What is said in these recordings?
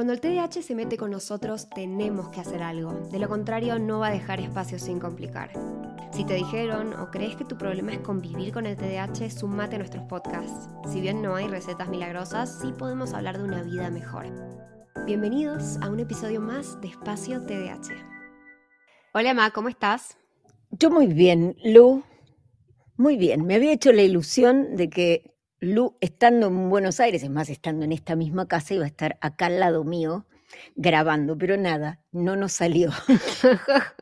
Cuando el TDAH se mete con nosotros, tenemos que hacer algo. De lo contrario, no va a dejar espacio sin complicar. Si te dijeron o crees que tu problema es convivir con el TDAH, sumate a nuestros podcasts. Si bien no hay recetas milagrosas, sí podemos hablar de una vida mejor. Bienvenidos a un episodio más de Espacio TDAH. Hola, Ma, ¿cómo estás? Yo muy bien, Lu. Muy bien. Me había hecho la ilusión de que Lu, estando en Buenos Aires, es más, estando en esta misma casa, iba a estar acá al lado mío grabando, pero nada, no nos salió.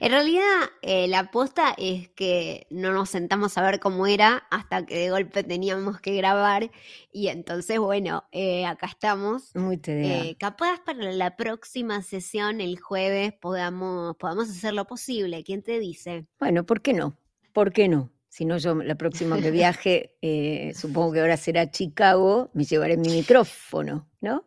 en realidad, eh, la aposta es que no nos sentamos a ver cómo era hasta que de golpe teníamos que grabar. Y entonces, bueno, eh, acá estamos. Muy eh, Capaz para la próxima sesión, el jueves, podamos, podamos hacer lo posible. ¿Quién te dice? Bueno, ¿por qué no? ¿Por qué no? Si no, yo la próxima que viaje, eh, supongo que ahora será Chicago, me llevaré mi micrófono, ¿no?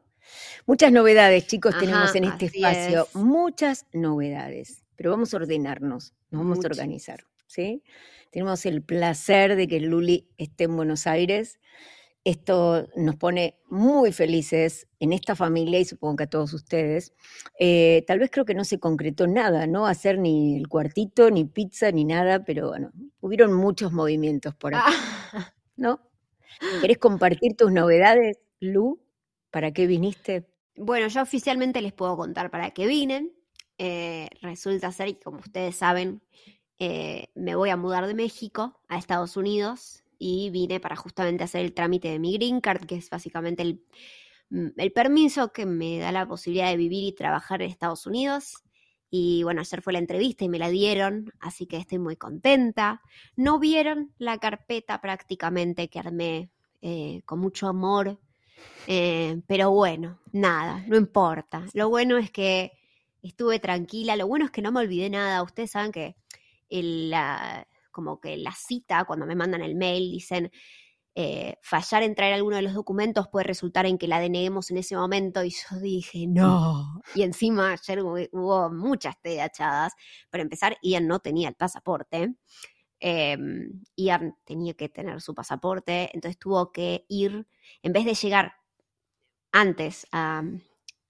Muchas novedades, chicos, tenemos en este espacio. Muchas novedades. Pero vamos a ordenarnos, nos vamos a organizar, ¿sí? Tenemos el placer de que Luli esté en Buenos Aires esto nos pone muy felices en esta familia y supongo que a todos ustedes. Eh, tal vez creo que no se concretó nada, no hacer ni el cuartito, ni pizza, ni nada, pero bueno, hubieron muchos movimientos por acá, ah. ¿no? ¿Querés compartir tus novedades, Lu? ¿Para qué viniste? Bueno, yo oficialmente les puedo contar para qué vine. Eh, resulta ser que, como ustedes saben, eh, me voy a mudar de México a Estados Unidos y vine para justamente hacer el trámite de mi green card, que es básicamente el, mm, el permiso que me da la posibilidad de vivir y trabajar en Estados Unidos. Y bueno, ayer fue la entrevista y me la dieron, así que estoy muy contenta. No vieron la carpeta prácticamente que armé eh, con mucho amor, eh, pero bueno, nada, no importa. Lo bueno es que estuve tranquila, lo bueno es que no me olvidé nada. Ustedes saben que la, como que la cita, cuando me mandan el mail, dicen, eh, fallar en traer alguno de los documentos puede resultar en que la deneguemos en ese momento. Y yo dije, no. Y encima ayer hubo, muchas TDHadas. Para empezar, Ian no tenía el pasaporte. Em, Ian tenía que tener su pasaporte, entonces tuvo que ir, en vez de llegar antes a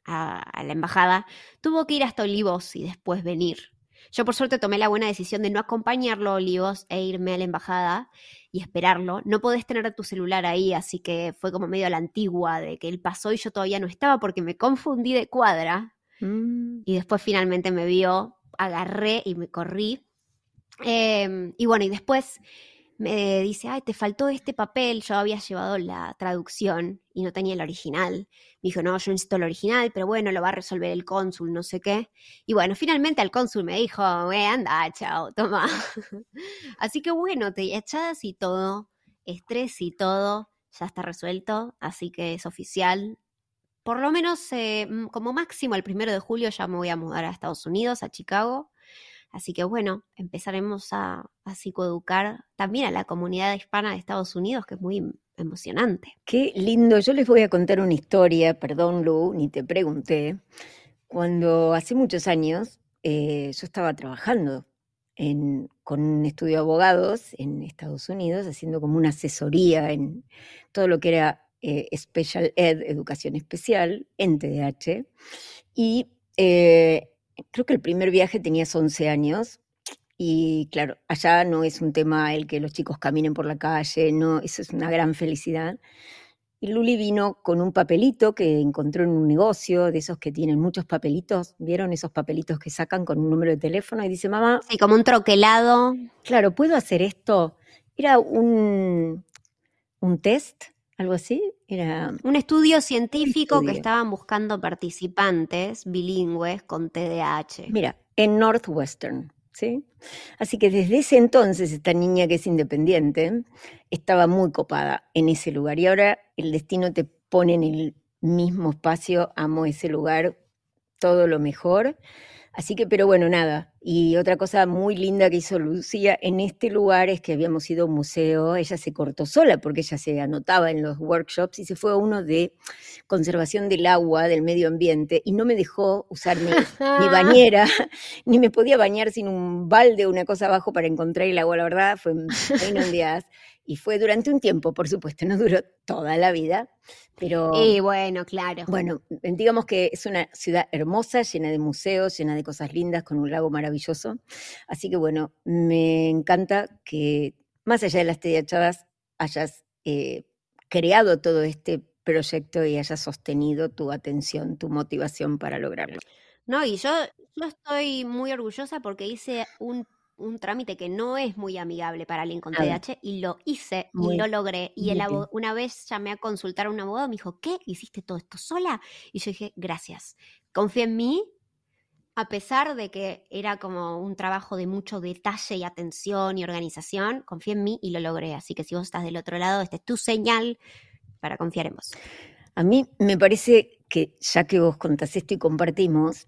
la embajada, tuvo que ir hasta Olivos y después venir. Yo por suerte tomé la buena decisión de no acompañarlo a Olivos e irme a la embajada y esperarlo. No podés tener tu celular ahí, así que fue como medio a la antigua de que él pasó y yo todavía no estaba porque me confundí de cuadra. Mm. Y después finalmente me vio, agarré y me corrí. Em, y bueno, y después me dice, ay, te faltó este papel, yo había llevado la traducción y no tenía el original. Me dijo, no, yo necesito el original, pero bueno, lo va a resolver el cónsul, no sé qué. Y bueno, finalmente el cónsul me dijo, eh, anda, chao, toma. así que bueno, te echadas y todo, estrés y todo, ya está resuelto, así que es oficial. Por lo menos eh, como máximo el primero de julio ya me voy a mudar a Estados Unidos, a Chicago. Así que bueno, empezaremos a, psicoeducar también a la comunidad hispana de Estados Unidos, que es muy emocionante. Qué lindo. Yo les voy a contar una historia, perdón Lu, ni te pregunté. Cuando hace muchos años eh, yo estaba trabajando con un estudio de abogados en Estados Unidos, haciendo como una asesoría en todo lo que era eh, Special Ed, educación especial, en TDAH. Y eh, creo que el primer viaje tenías 11 años y claro, allá no es un tema el que los chicos caminen por la calle, no, eso es una gran felicidad. Y Luli vino con un papelito que encontró en un negocio, de esos que tienen muchos papelitos, ¿vieron esos papelitos que sacan con un número de teléfono? Y dice, mamá... Sí, como un troquelado. Claro, ¿puedo hacer esto? Era un, un test algo así. Era un estudio científico que estaban buscando participantes bilingües con TDAH. Mira, en Northwestern, ¿sí? Así que desde ese entonces esta niña que es independiente estaba muy copada en ese lugar y ahora el destino te pone en el mismo espacio, amo ese lugar, todo lo mejor. Así que, pero bueno, nada, Y otra cosa muy linda que hizo Lucía en este lugar es que habíamos ido a un museo, ella se cortó sola porque ella se anotaba en los workshops y se fue a uno de conservación del agua, del medio ambiente, y no me dejó usar mi, bañera, ni me podía bañar sin un balde o una cosa abajo para encontrar el agua, la verdad, fue en días. Y fue durante un tiempo, por supuesto, no duró toda la vida, pero... Y bueno, claro. Bueno, digamos que es una ciudad hermosa, llena de museos, llena de cosas lindas, con un lago maravilloso. Así que bueno, me encanta que más allá de las tediachadas hayas eh, creado todo este proyecto y hayas sostenido tu atención, tu motivación para lograrlo. No, y yo, yo estoy muy orgullosa porque hice un un trámite que no es muy amigable para alguien con TDAH y lo hice y lo logré. Y el una vez llamé a consultar a un abogado, me dijo, ¿qué? ¿Hiciste todo esto sola? Y yo dije, gracias. Confía en mí, a pesar de que era como un trabajo de mucho detalle y atención y organización, confía en mí y lo logré. Así que si vos estás del otro lado, esta es tu señal para confiar en vos. A mí me parece que ya que vos contás esto y compartimos,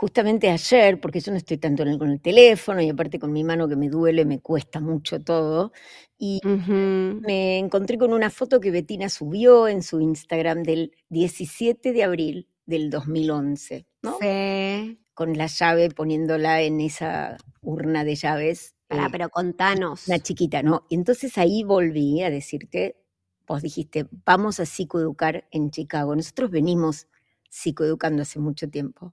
justamente ayer, porque yo no estoy tanto con el teléfono y aparte con mi mano que me duele, me cuesta mucho todo, y me encontré con una foto que Betina subió en su Instagram del 17 de abril del 2011, ¿no? Sí. Con la llave poniéndola en esa urna de llaves. Ah, pero contanos. Una chiquita, ¿no? Y entonces ahí volví a decirte, vos dijiste, vamos a psicoeducar en Chicago. Nosotros venimos psicoeducando hace mucho tiempo.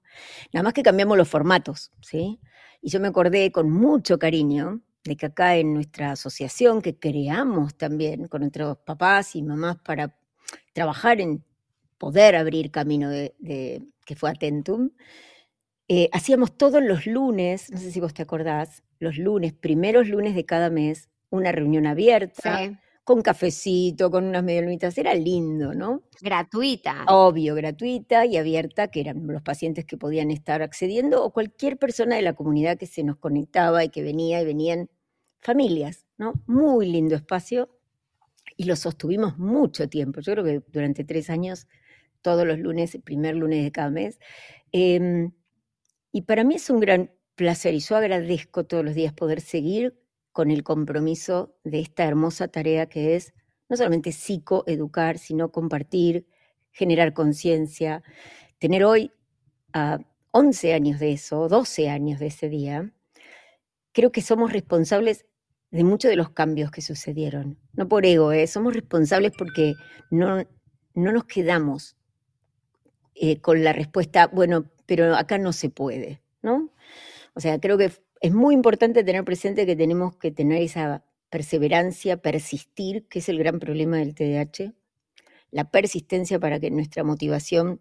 Nada más que cambiamos los formatos, ¿sí? Y yo me acordé con mucho cariño de que acá en nuestra asociación, que creamos también con nuestros papás y mamás para trabajar en poder abrir camino de, que fue Atentum, eh, hacíamos todos los lunes, no sé si vos te acordás, los lunes, primeros lunes de cada mes, una reunión abierta con cafecito, con unas medialumitas, era lindo, ¿no? Gratuita. Obvio, gratuita y abierta, que eran los pacientes que podían estar accediendo o cualquier persona de la comunidad que se nos conectaba y que venía y venían familias, ¿no? Muy lindo espacio y lo sostuvimos mucho tiempo, yo creo que durante tres años, todos los lunes, el primer lunes de cada mes. Em, y para mí es un gran placer y yo agradezco todos los días poder seguir con el compromiso de esta hermosa tarea que es no solamente psicoeducar, sino compartir, generar conciencia. Tener hoy a 11 años de eso, 12 años de ese día, creo que somos responsables de muchos de los cambios que sucedieron. No por ego, ¿eh? somos responsables porque no, no nos quedamos eh, con la respuesta, bueno, pero acá no se puede, ¿no? O sea, creo que es muy importante tener presente que tenemos que tener esa perseverancia, persistir, que es el gran problema del TDAH, la persistencia para que nuestra motivación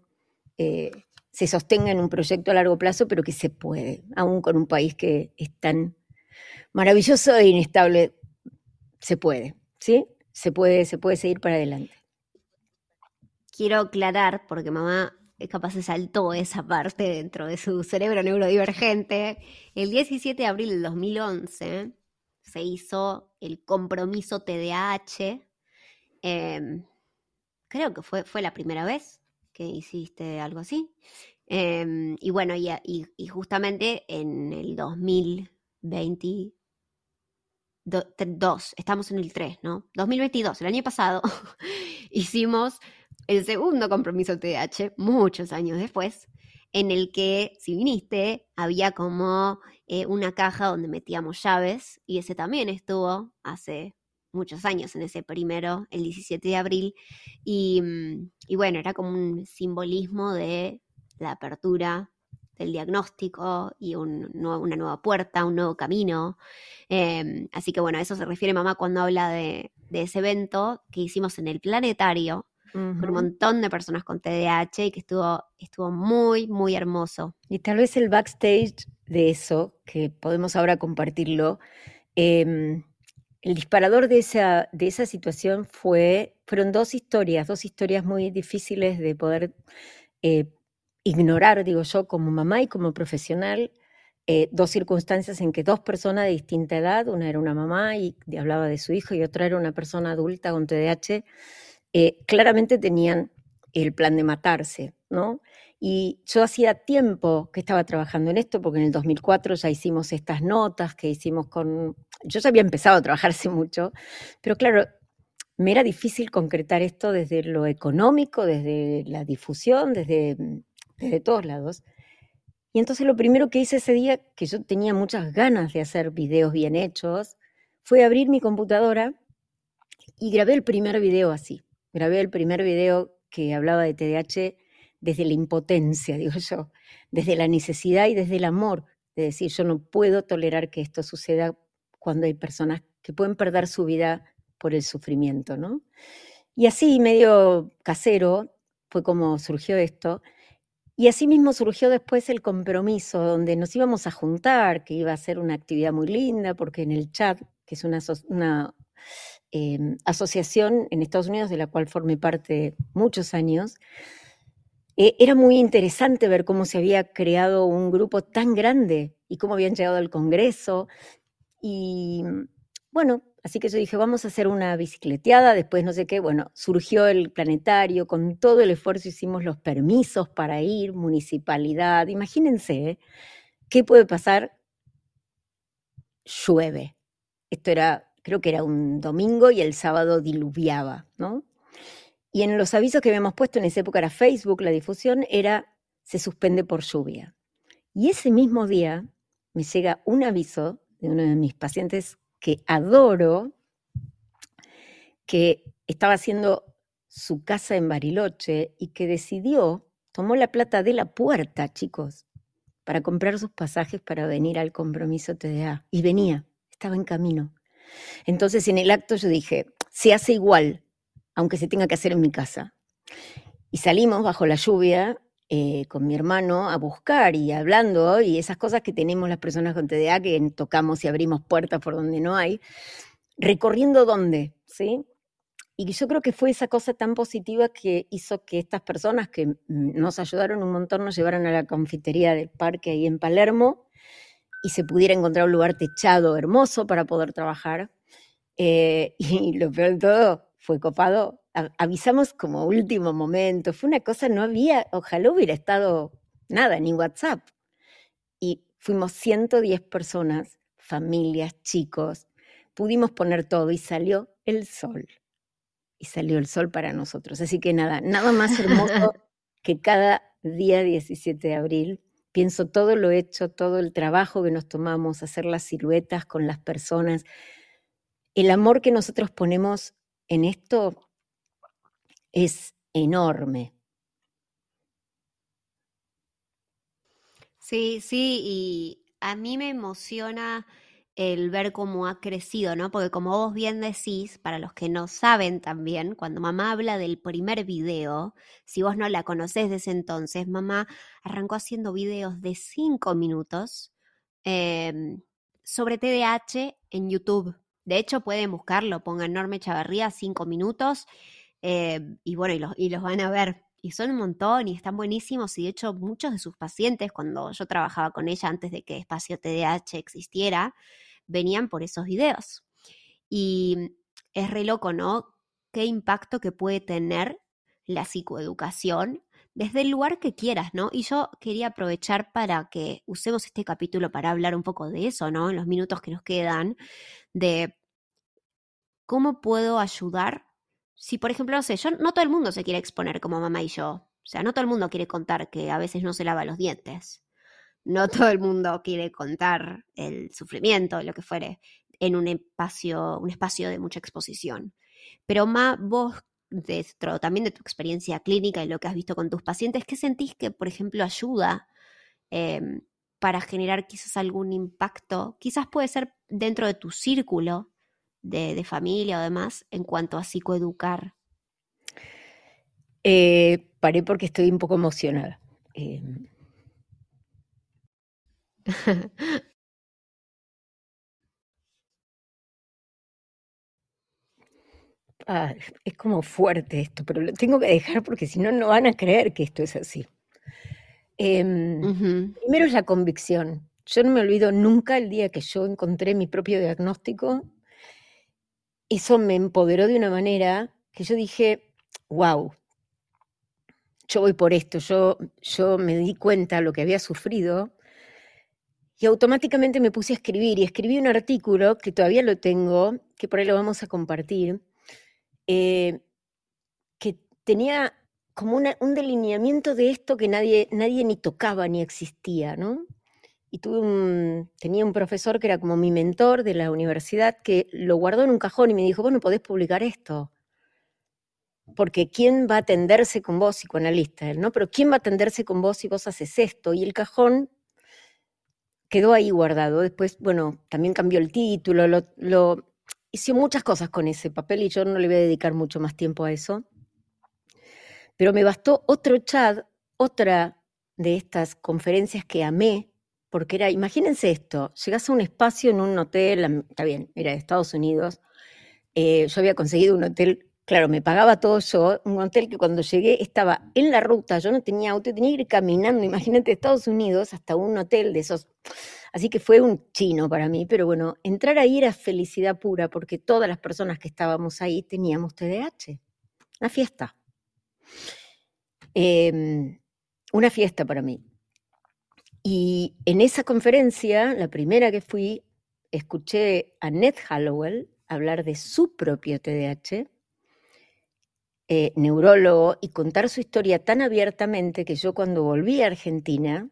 eh, se sostenga en un proyecto a largo plazo, pero que se puede, aún con un país que es tan maravilloso e inestable, se puede, ¿sí? Se puede, se puede seguir para adelante. Quiero aclarar, porque mamá capaz se saltó esa parte dentro de su cerebro neurodivergente. El 17 de abril del 2011 se hizo el compromiso TDAH. Em, creo que fue, fue la primera vez que hiciste algo así. Em, y bueno, y, y, justamente en el 2022, estamos en el 3, ¿no? 2022, el año pasado, hicimos el segundo compromiso TDH, muchos años después, en el que, si viniste, había como eh, una caja donde metíamos llaves y ese también estuvo hace muchos años, en ese primero, el 17 de abril, y, mm, y bueno, era como un simbolismo de la apertura del diagnóstico y un, una nueva puerta, un nuevo camino. Em, así que bueno, a eso se refiere mamá cuando habla de ese evento que hicimos en el planetario, con un montón de personas con TDAH y que estuvo, estuvo muy, muy hermoso. Y tal vez el backstage de eso, que podemos ahora compartirlo, em, el disparador de esa, de esa situación fue, fueron dos historias, dos historias muy difíciles de poder eh, ignorar, digo yo, como mamá y como profesional, eh, dos circunstancias en que dos personas de distinta edad, una era una mamá y hablaba de su hijo y otra era una persona adulta con TDAH, eh, claramente tenían el plan de matarse, ¿no? Y yo hacía tiempo que estaba trabajando en esto, porque en el 2004 ya hicimos estas notas que hicimos con... Yo ya había empezado a trabajar hace mucho, pero claro, me era difícil concretar esto desde lo económico, desde la difusión, desde, desde todos lados. Y entonces lo primero que hice ese día, que yo tenía muchas ganas de hacer videos bien hechos, fue abrir mi computadora y grabé el primer video así. Grabé el primer video que hablaba de TDAH desde la impotencia, digo yo, desde la necesidad y desde el amor, de decir, yo no puedo tolerar que esto suceda cuando hay personas que pueden perder su vida por el sufrimiento, ¿no? Y así, medio casero, fue como surgió esto. Y así mismo surgió después el compromiso, donde nos íbamos a juntar, que iba a ser una actividad muy linda, porque en el chat, que es una, una em, asociación en Estados Unidos de la cual formé parte muchos años, eh, era muy interesante ver cómo se había creado un grupo tan grande y cómo habían llegado al Congreso. Y bueno, así que yo dije, vamos a hacer una bicicleteada, después no sé qué, bueno, surgió el planetario, con todo el esfuerzo hicimos los permisos para ir, municipalidad, imagínense, ¿eh? ¿qué puede pasar? Llueve. Esto era, creo que era un domingo y el sábado diluviaba, ¿no? Y en los avisos que habíamos puesto en esa época era Facebook, la difusión era se suspende por lluvia. Y ese mismo día me llega un aviso de uno de mis pacientes que adoro, que estaba haciendo su casa en Bariloche y que decidió, tomó la plata de la puerta, chicos, para comprar sus pasajes para venir al compromiso TDA. Y venía, estaba en camino. Entonces en el acto yo dije, se hace igual, aunque se tenga que hacer en mi casa. Y salimos bajo la lluvia eh, con mi hermano a buscar y hablando y esas cosas que tenemos las personas con TDA, que tocamos y abrimos puertas por donde no hay, recorriendo dónde, ¿sí? Y yo creo que fue esa cosa tan positiva que hizo que estas personas que nos ayudaron un montón nos llevaran a la confitería del parque ahí en Palermo y se pudiera encontrar un lugar techado hermoso para poder trabajar. Eh, y lo peor de todo, fue copado. avisamos como último momento. Fue una cosa, no había, ojalá hubiera estado nada, ni WhatsApp. Y fuimos 110 personas, familias, chicos. Pudimos poner todo y salió el sol. Y salió el sol para nosotros. Así que nada, nada más hermoso que cada día 17 de abril. Pienso todo lo hecho, todo el trabajo que nos tomamos, hacer las siluetas con las personas, el amor que nosotros ponemos en esto es enorme. Sí, sí, y a mí me emociona el ver cómo ha crecido, ¿no? Porque como vos bien decís, para los que no saben también, cuando mamá habla del primer video, si vos no la conocés desde entonces, mamá arrancó haciendo videos de cinco minutos em, sobre TDAH en YouTube. De hecho, pueden buscarlo, pongan Norme Chavarría, cinco minutos, eh, y bueno, y los, y los van a ver. Y son un montón y están buenísimos. Y de hecho, muchos de sus pacientes, cuando yo trabajaba con ella antes de que Espacio TDAH existiera, venían por esos videos. Y es re loco, ¿no? Qué impacto que puede tener la psicoeducación desde el lugar que quieras, ¿no? Y yo quería aprovechar para que usemos este capítulo para hablar un poco de eso, ¿no? En los minutos que nos quedan, de cómo puedo ayudar. Si, por ejemplo, no sé, yo no todo el mundo se quiere exponer como mamá y yo. O sea, no todo el mundo quiere contar que a veces no se lava los dientes. No todo el mundo quiere contar el sufrimiento, lo que fuere, en un espacio, un espacio de mucha exposición. Pero Ma, vos dentro también de tu experiencia clínica y lo que has visto con tus pacientes, ¿qué sentís que, por ejemplo, ayuda em, para generar quizás algún impacto? Quizás puede ser dentro de tu círculo de, familia o demás en cuanto a psicoeducar. Eh, paré porque estoy un poco emocionada. Em. Ah, es como fuerte esto, pero lo tengo que dejar porque si no, no van a creer que esto es así. Em, primero es la convicción. Yo no me olvido nunca el día que yo encontré mi propio diagnóstico. Eso me empoderó de una manera que yo dije, wow, yo voy por esto, yo, yo me di cuenta de lo que había sufrido y automáticamente me puse a escribir y escribí un artículo que todavía lo tengo, que por ahí lo vamos a compartir, eh, que tenía como un delineamiento de esto que nadie, nadie ni tocaba ni existía, ¿no? Y tuve un, tenía un profesor que era como mi mentor de la universidad que lo guardó en un cajón y me dijo, bueno, podés publicar esto. Porque ¿quién va a atenderse con vos, psicoanalista? ¿no? Pero ¿quién va a atenderse con vos si vos haces esto? Y el cajón quedó ahí guardado. Después, bueno, también cambió el título, lo, lo hice muchas cosas con ese papel y yo no le voy a dedicar mucho más tiempo a eso. Pero me bastó otro chat, otra de estas conferencias que amé, porque era, imagínense esto, llegas a un espacio en un hotel, está bien, era de Estados Unidos, eh, yo había conseguido un hotel, claro, me pagaba todo yo, un hotel que cuando llegué estaba en la ruta, yo no tenía auto, tenía que ir caminando, imagínate, Estados Unidos hasta un hotel de esos, así que fue un chino para mí, pero bueno, entrar ahí era felicidad pura, porque todas las personas que estábamos ahí teníamos TDAH, una fiesta. Em, una fiesta para mí. Y en esa conferencia, la primera que fui, escuché a Ned Hallowell hablar de su propio TDAH, eh, neurólogo, y contar su historia tan abiertamente que yo cuando volví a Argentina,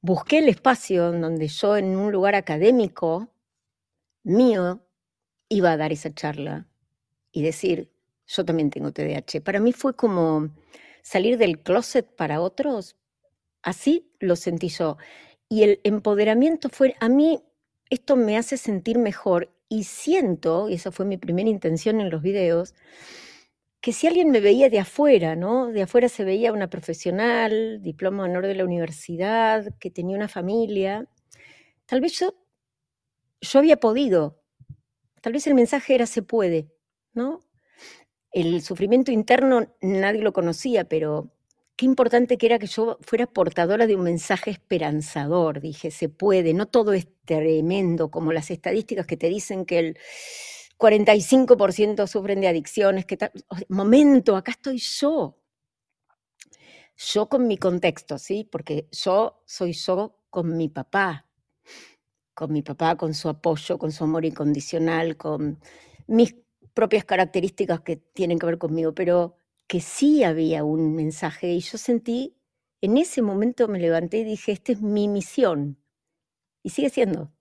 busqué el espacio donde yo en un lugar académico mío iba a dar esa charla y decir, yo también tengo TDAH. Para mí fue como salir del closet para otros, así lo sentí yo. Y el empoderamiento fue, a mí esto me hace sentir mejor y siento, y esa fue mi primera intención en los videos, que si alguien me veía de afuera, ¿no? De afuera se veía una profesional, diploma de honor de la universidad, que tenía una familia, tal vez yo, yo había podido, tal vez el mensaje era se puede, ¿no? El sufrimiento interno nadie lo conocía, pero qué importante que era que yo fuera portadora de un mensaje esperanzador. Dije, se puede, no todo es tremendo, como las estadísticas que te dicen que el 45% sufren de adicciones. Que Momento, acá estoy yo. Yo con mi contexto, ¿sí? Porque yo soy yo con mi papá, con mi papá, con su apoyo, con su amor incondicional, con mis propias características que tienen que ver conmigo, pero que sí había un mensaje y yo sentí, en ese momento me levanté y dije, esta es mi misión. Y sigue siendo.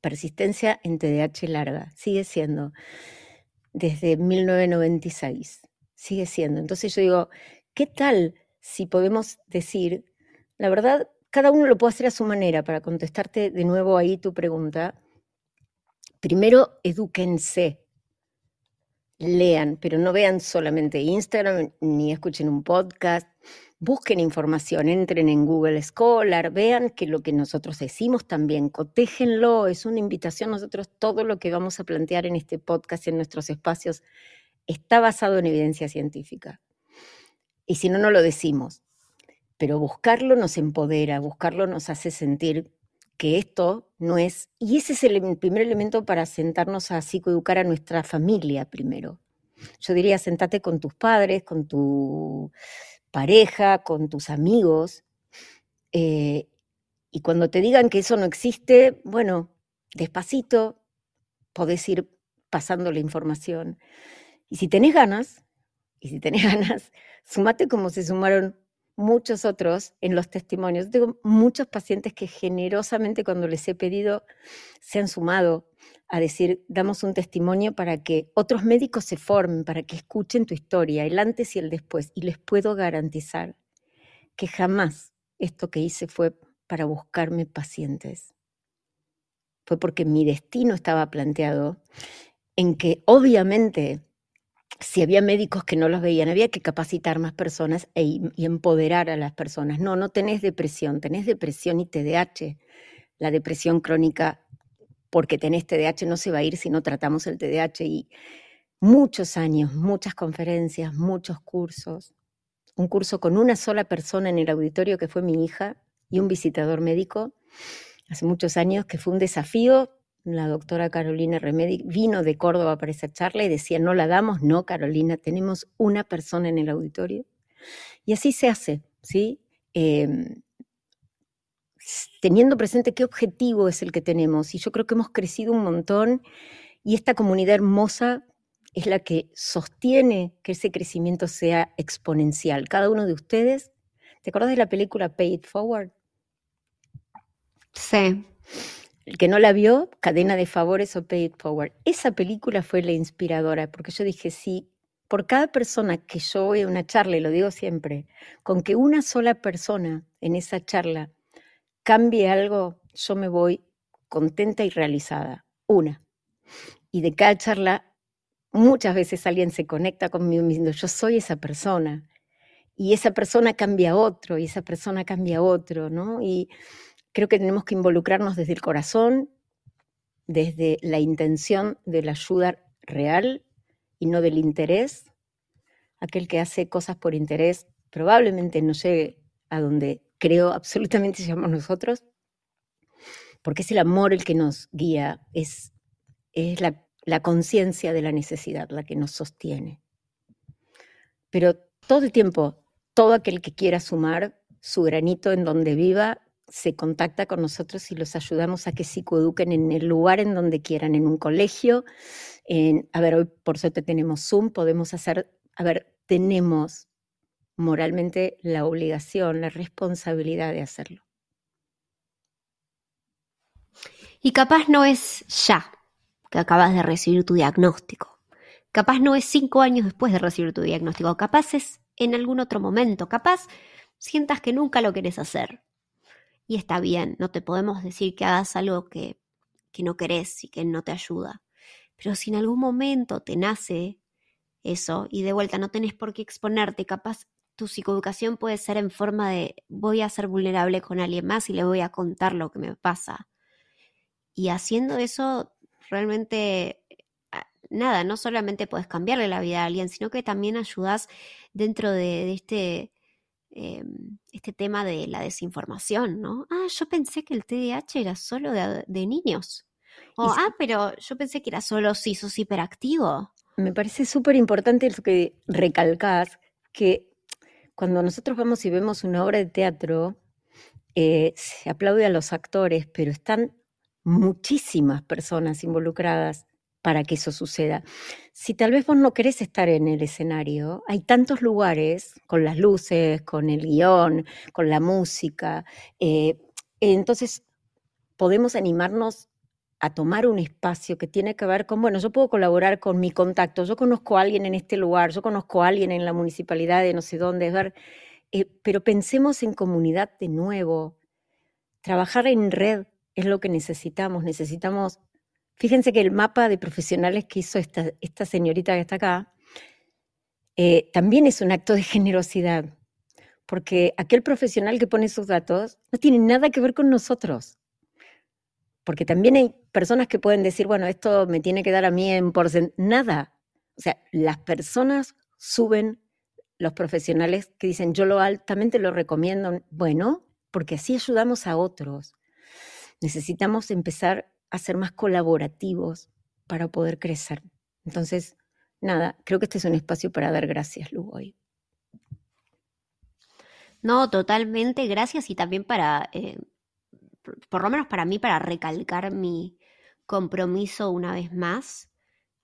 Persistencia en TDAH larga, sigue siendo. Desde 1996, sigue siendo. Entonces yo digo, ¿qué tal si podemos decir, la verdad, cada uno lo puede hacer a su manera para contestarte de nuevo ahí tu pregunta? Primero, edúquense, lean, pero no vean solamente Instagram ni escuchen un podcast. Busquen información, entren en Google Scholar, vean que lo que nosotros decimos también, cotéjenlo, es una invitación. Nosotros todo lo que vamos a plantear en este podcast, en nuestros espacios, está basado en evidencia científica. Y si no, no lo decimos. Pero buscarlo nos empodera, buscarlo nos hace sentir que esto no es, y ese es el primer elemento para sentarnos a psicoeducar a nuestra familia primero. Yo diría, sentate con tus padres, con tu pareja, con tus amigos, eh, y cuando te digan que eso no existe, bueno, despacito podés ir pasando la información. Y si tenés ganas, y si tenés ganas, sumate como se sumaron muchos otros en los testimonios. Tengo muchos pacientes que generosamente cuando les he pedido se han sumado a decir, damos un testimonio para que otros médicos se formen, para que escuchen tu historia, el antes y el después. Y les puedo garantizar que jamás esto que hice fue para buscarme pacientes. Fue porque mi destino estaba planteado en que obviamente si había médicos que no los veían, había que capacitar más personas e, y empoderar a las personas. No, no tenés depresión, tenés depresión y TDAH. La depresión crónica, porque tenés TDAH, no se va a ir si no tratamos el TDAH. Y muchos años, muchas conferencias, muchos cursos. Un curso con una sola persona en el auditorio que fue mi hija y un visitador médico hace muchos años, que fue un desafío la doctora Carolina Remedi vino de Córdoba para esa charla y decía, no la damos, no, Carolina, tenemos una persona en el auditorio. Y así se hace, ¿sí? Em, teniendo presente qué objetivo es el que tenemos. Y yo creo que hemos crecido un montón y esta comunidad hermosa es la que sostiene que ese crecimiento sea exponencial. Cada uno de ustedes, ¿te acuerdas de la película Pay It Forward? Sí. El que no la vio, Cadena de Favores o Pay It Forward. Esa película fue la inspiradora, porque yo dije, sí, por cada persona que yo voy a una charla, y lo digo siempre, con que una sola persona en esa charla cambie algo, yo me voy contenta y realizada. Una. Y de cada charla, muchas veces alguien se conecta conmigo diciendo, yo soy esa persona. Y esa persona cambia a otro, y esa persona cambia a otro, ¿no? Y creo que tenemos que involucrarnos desde el corazón, desde la intención de la ayuda real y no del interés. Aquel que hace cosas por interés probablemente no llegue a donde creo absolutamente llamamos nosotros, porque es el amor el que nos guía, es, es la conciencia de la necesidad la que nos sostiene. Pero todo el tiempo, todo aquel que quiera sumar su granito en donde viva, se contacta con nosotros y los ayudamos a que psicoeduquen en el lugar en donde quieran, en un colegio. En, a ver, hoy por suerte tenemos Zoom, podemos hacer, a ver, tenemos moralmente la obligación, la responsabilidad de hacerlo. Y capaz no es ya que acabas de recibir tu diagnóstico. Capaz no es cinco años después de recibir tu diagnóstico. Capaz es en algún otro momento. Capaz sientas que nunca lo querés hacer. Y está bien, no te podemos decir que hagas algo que, que no querés y que no te ayuda. Pero si en algún momento te nace eso y de vuelta no tenés por qué exponerte, capaz tu psicoeducación puede ser en forma de voy a ser vulnerable con alguien más y le voy a contar lo que me pasa. Y haciendo eso, realmente, ah, nada, no solamente puedes cambiarle la vida a alguien, sino que también ayudas dentro de, este, em, este tema de la desinformación, ¿no? Ah, yo pensé que el TDAH era solo de, niños. O, ah, pero yo pensé que era solo si sos hiperactivo. Me parece súper importante lo que recalcas, que cuando nosotros vamos y vemos una obra de teatro, eh, se aplaude a los actores, pero están muchísimas personas involucradas para que eso suceda. Si tal vez vos no querés estar en el escenario, hay tantos lugares con las luces, con el guion, con la música. Eh, entonces, podemos animarnos a tomar un espacio que tiene que ver con, bueno, yo puedo colaborar con mi contacto, yo conozco a alguien en este lugar, yo conozco a alguien en la municipalidad de no sé dónde, ver, eh, pero pensemos en comunidad de nuevo. Trabajar en red es lo que necesitamos, necesitamos, fíjense que el mapa de profesionales que hizo esta, señorita que está acá, eh, también es un acto de generosidad, porque aquel profesional que pone sus datos no tiene nada que ver con nosotros porque también hay personas que pueden decir, bueno, esto me tiene que dar a mí en porcentaje. Nada. O sea, las personas suben los profesionales que dicen, yo lo altamente lo recomiendo. Bueno, porque así ayudamos a otros. Necesitamos empezar a ser más colaborativos para poder crecer. Entonces, nada, creo que este es un espacio para dar gracias, Lu, hoy. No, totalmente, gracias y también para eh, por lo menos para mí, para recalcar mi compromiso una vez más,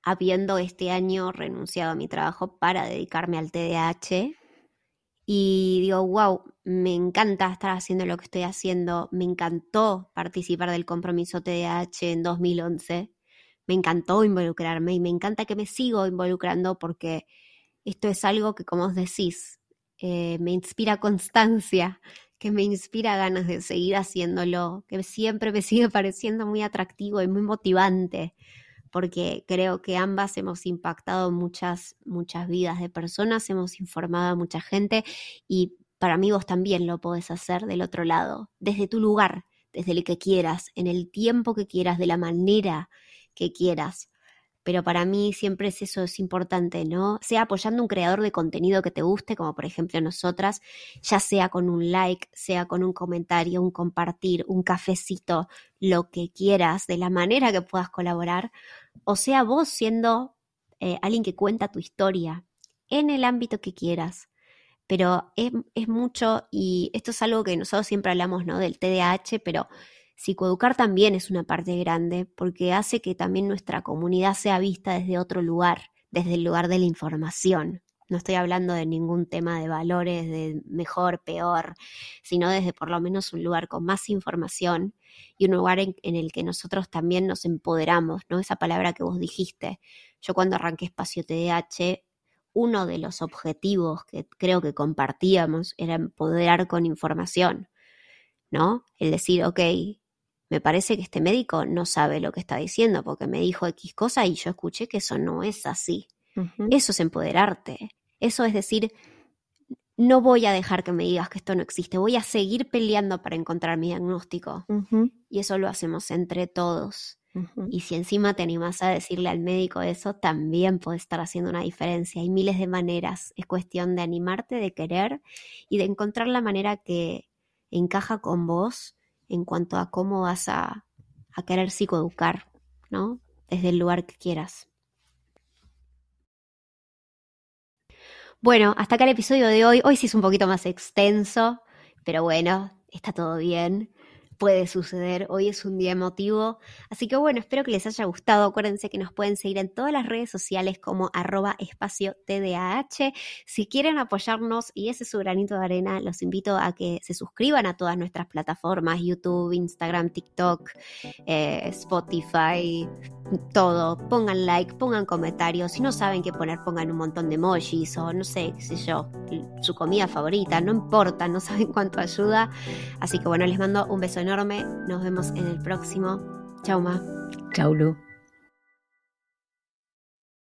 habiendo este año renunciado a mi trabajo para dedicarme al TDAH. Y digo, wow, me encanta estar haciendo lo que estoy haciendo, me encantó participar del compromiso TDAH en 2011, me encantó involucrarme y me encanta que me sigo involucrando porque esto es algo que, como os decís, eh, me inspira constancia, que me inspira ganas de seguir haciéndolo, que siempre me sigue pareciendo muy atractivo y muy motivante, porque creo que ambas hemos impactado muchas, muchas vidas de personas, hemos informado a mucha gente y para mí vos también lo podés hacer del otro lado, desde tu lugar, desde el que quieras, en el tiempo que quieras, de la manera que quieras pero para mí siempre es eso, es importante, ¿no? Sea apoyando un creador de contenido que te guste, como por ejemplo nosotras, ya sea con un like, sea con un comentario, un compartir, un cafecito, lo que quieras, de la manera que puedas colaborar, o sea vos siendo eh, alguien que cuenta tu historia en el ámbito que quieras. pero es, es, mucho, y esto es algo que nosotros siempre hablamos, ¿no? Del TDAH, pero psicoeducar también es una parte grande, porque hace que también nuestra comunidad sea vista desde otro lugar, desde el lugar de la información. No estoy hablando de ningún tema de valores, de mejor, peor, sino desde por lo menos un lugar con más información y un lugar en, el que nosotros también nos empoderamos, ¿no? Esa palabra que vos dijiste. Yo cuando arranqué Espacio TDH, uno de los objetivos que creo que compartíamos era empoderar con información, ¿no? El decir, ok, me parece que este médico no sabe lo que está diciendo porque me dijo X cosa y yo escuché que eso no es así. Eso es empoderarte. Eso es decir, no voy a dejar que me digas que esto no existe, voy a seguir peleando para encontrar mi diagnóstico. Y eso lo hacemos entre todos. Y si encima te animas a decirle al médico eso, también puede estar haciendo una diferencia. Hay miles de maneras. Es cuestión de animarte, de querer y de encontrar la manera que encaja con vos en cuanto a cómo vas a, a querer psicoeducar, ¿no? Desde el lugar que quieras. Bueno, hasta acá el episodio de hoy. Hoy sí es un poquito más extenso, pero bueno, está todo bien puede suceder. Hoy es un día emotivo. Así que bueno, espero que les haya gustado. Acuérdense que nos pueden seguir en todas las redes sociales como arroba espacio TDAH. Si quieren apoyarnos y ese es su granito de arena, los invito a que se suscriban a todas nuestras plataformas, YouTube, Instagram, TikTok, eh, Spotify, todo. Pongan like, pongan comentarios. Si no saben qué poner, pongan un montón de emojis o no sé, qué sé yo, su comida favorita. No importa, no saben cuánto ayuda. Así que bueno, les mando un beso enorme. Nos vemos en el próximo. Chau, Ma. Chau, Lu.